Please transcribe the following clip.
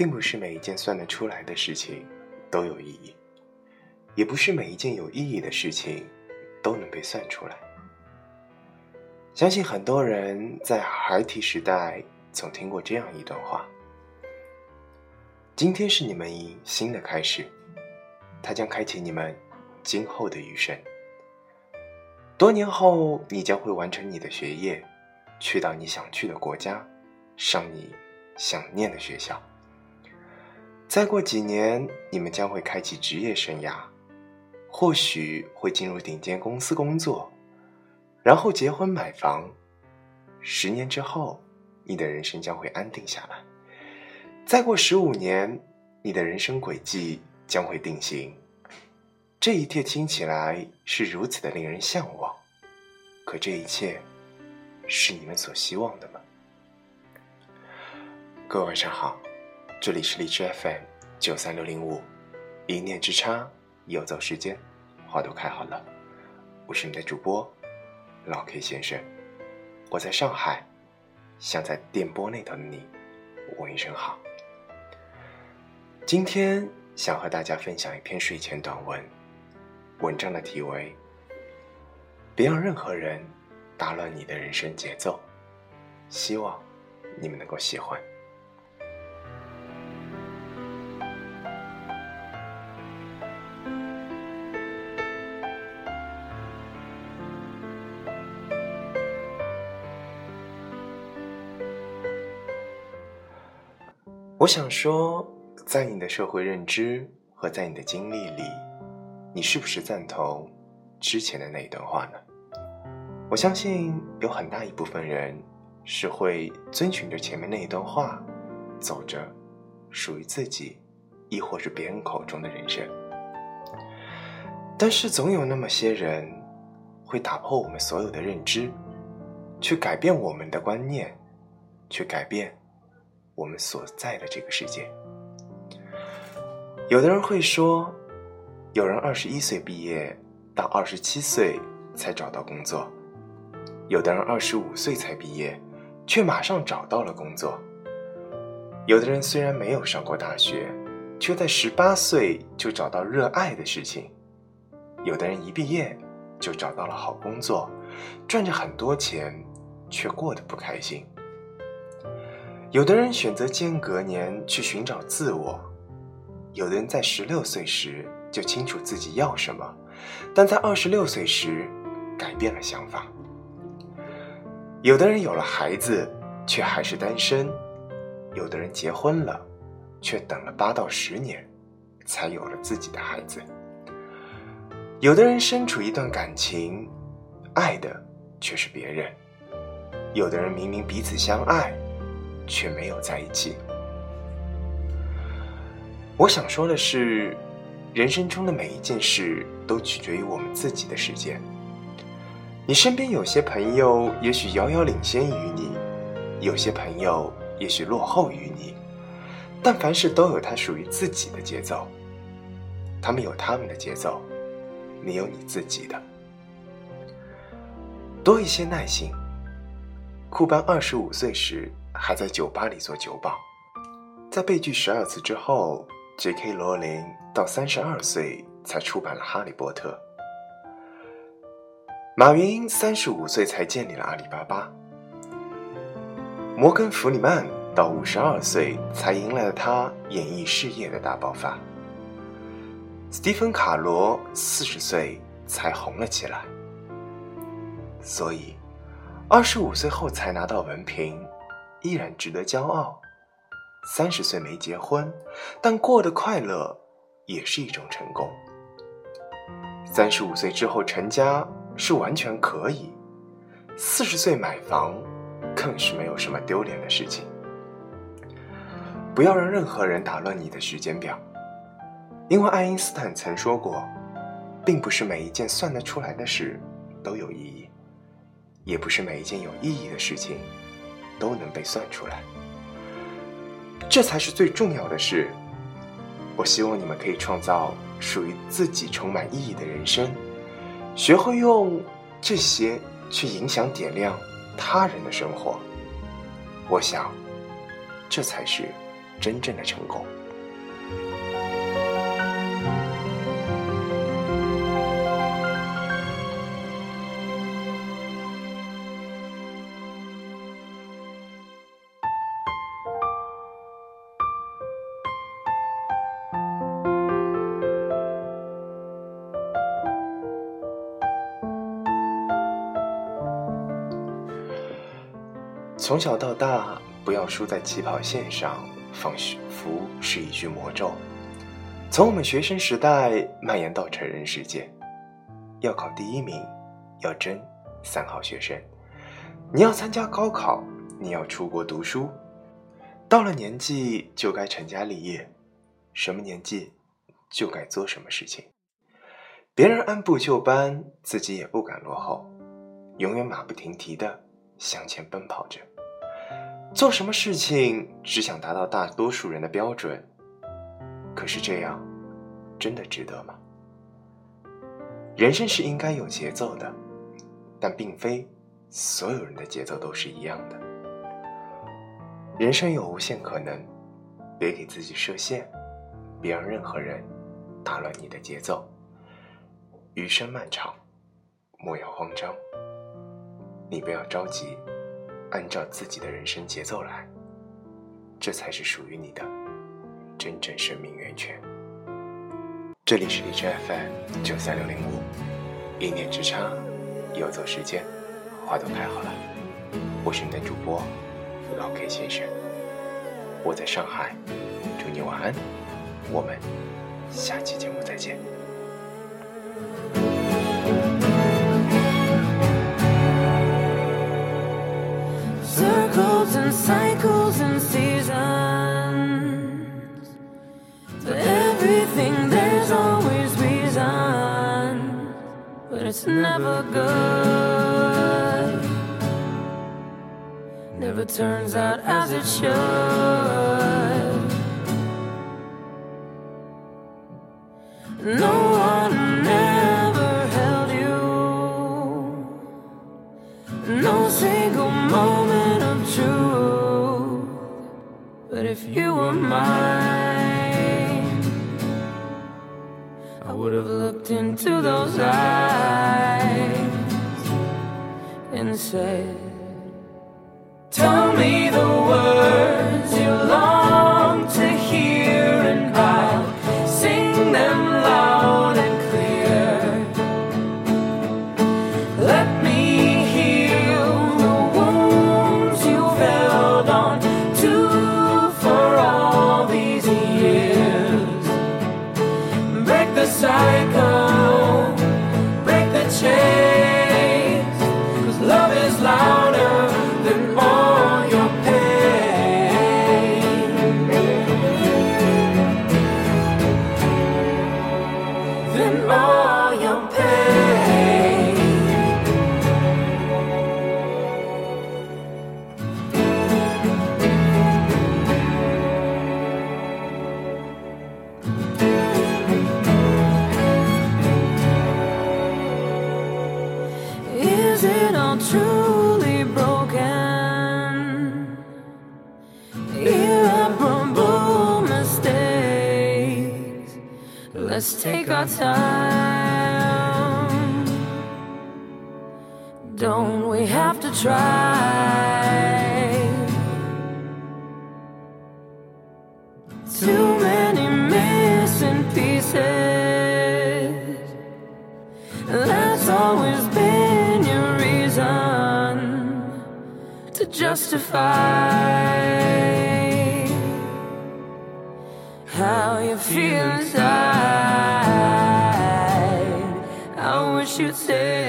并不是每一件算得出来的事情都有意义，也不是每一件有意义的事情都能被算出来。相信很多人在孩提时代曾听过这样一段话：“今天是你们新的开始，它将开启你们今后的余生。多年后，你将会完成你的学业，去到你想去的国家，上你想念的学校。再过几年，你们将会开启职业生涯，或许会进入顶尖公司工作。”然后结婚买房，十年之后，你的人生将会安定下来。再过十五年，你的人生轨迹将会定型。这一切听起来是如此的令人向往，可这一切是你们所希望的吗？各位晚上好，这里是荔枝 FM 九三六零五，一念之差，游走时间，花都开好了，我是你的主播。老 K 先生，我在上海，想在电波那头的你问一声好。今天想和大家分享一篇睡前短文，文章的题为《别让任何人打乱你的人生节奏》，希望你们能够喜欢。我想说，在你的社会认知和在你的经历里，你是不是赞同之前的那一段话呢？我相信有很大一部分人是会遵循着前面那一段话，走着属于自己，亦或是别人口中的人生。但是总有那么些人，会打破我们所有的认知，去改变我们的观念，去改变。我们所在的这个世界，有的人会说，有人二十一岁毕业，到二十七岁才找到工作；有的人二十五岁才毕业，却马上找到了工作；有的人虽然没有上过大学，却在十八岁就找到热爱的事情；有的人一毕业就找到了好工作，赚着很多钱，却过得不开心。有的人选择间隔年去寻找自我，有的人在十六岁时就清楚自己要什么，但在二十六岁时改变了想法。有的人有了孩子却还是单身，有的人结婚了，却等了八到十年才有了自己的孩子。有的人身处一段感情，爱的却是别人；有的人明明彼此相爱。却没有在一起。我想说的是，人生中的每一件事都取决于我们自己的时间。你身边有些朋友也许遥遥领先于你，有些朋友也许落后于你，但凡事都有它属于自己的节奏。他们有他们的节奏，你有你自己的。多一些耐心。库班二十五岁时。还在酒吧里做酒保，在被拒十二次之后，J.K. 罗琳到三十二岁才出版了《哈利波特》。马云三十五岁才建立了阿里巴巴。摩根·弗里曼到五十二岁才迎来了他演艺事业的大爆发。斯蒂芬·卡罗四十岁才红了起来。所以，二十五岁后才拿到文凭。依然值得骄傲。三十岁没结婚，但过得快乐也是一种成功。三十五岁之后成家是完全可以。四十岁买房更是没有什么丢脸的事情。不要让任何人打乱你的时间表，因为爱因斯坦曾说过，并不是每一件算得出来的事都有意义，也不是每一件有意义的事情。都能被算出来，这才是最重要的事。我希望你们可以创造属于自己充满意义的人生，学会用这些去影响、点亮他人的生活。我想，这才是真正的成功。从小到大，不要输在起跑线上，仿佛是一句魔咒。从我们学生时代蔓延到成人世界，要考第一名，要争三好学生。你要参加高考，你要出国读书。到了年纪就该成家立业，什么年纪就该做什么事情。别人按部就班，自己也不敢落后，永远马不停蹄的向前奔跑着。做什么事情只想达到大多数人的标准，可是这样真的值得吗？人生是应该有节奏的，但并非所有人的节奏都是一样的。人生有无限可能，别给自己设限，别让任何人打乱你的节奏。余生漫长，莫要慌张，你不要着急。按照自己的人生节奏来，这才是属于你的真正生命源泉。这里是荔枝 FM 九三六零五，一念之差，游走时间，花都开好了。我是你的主播老 K 先生，我在上海，祝你晚安，我们下期节目再见。Cycles and seasons. For everything, there's always reason, but it's never good. Never turns out as it should. No those eyes and said, Tell me the words Is it all truly broken? Irreparable mistakes. Let's take our time. Don't we have to try? Justify how you feel inside. I wish you'd say,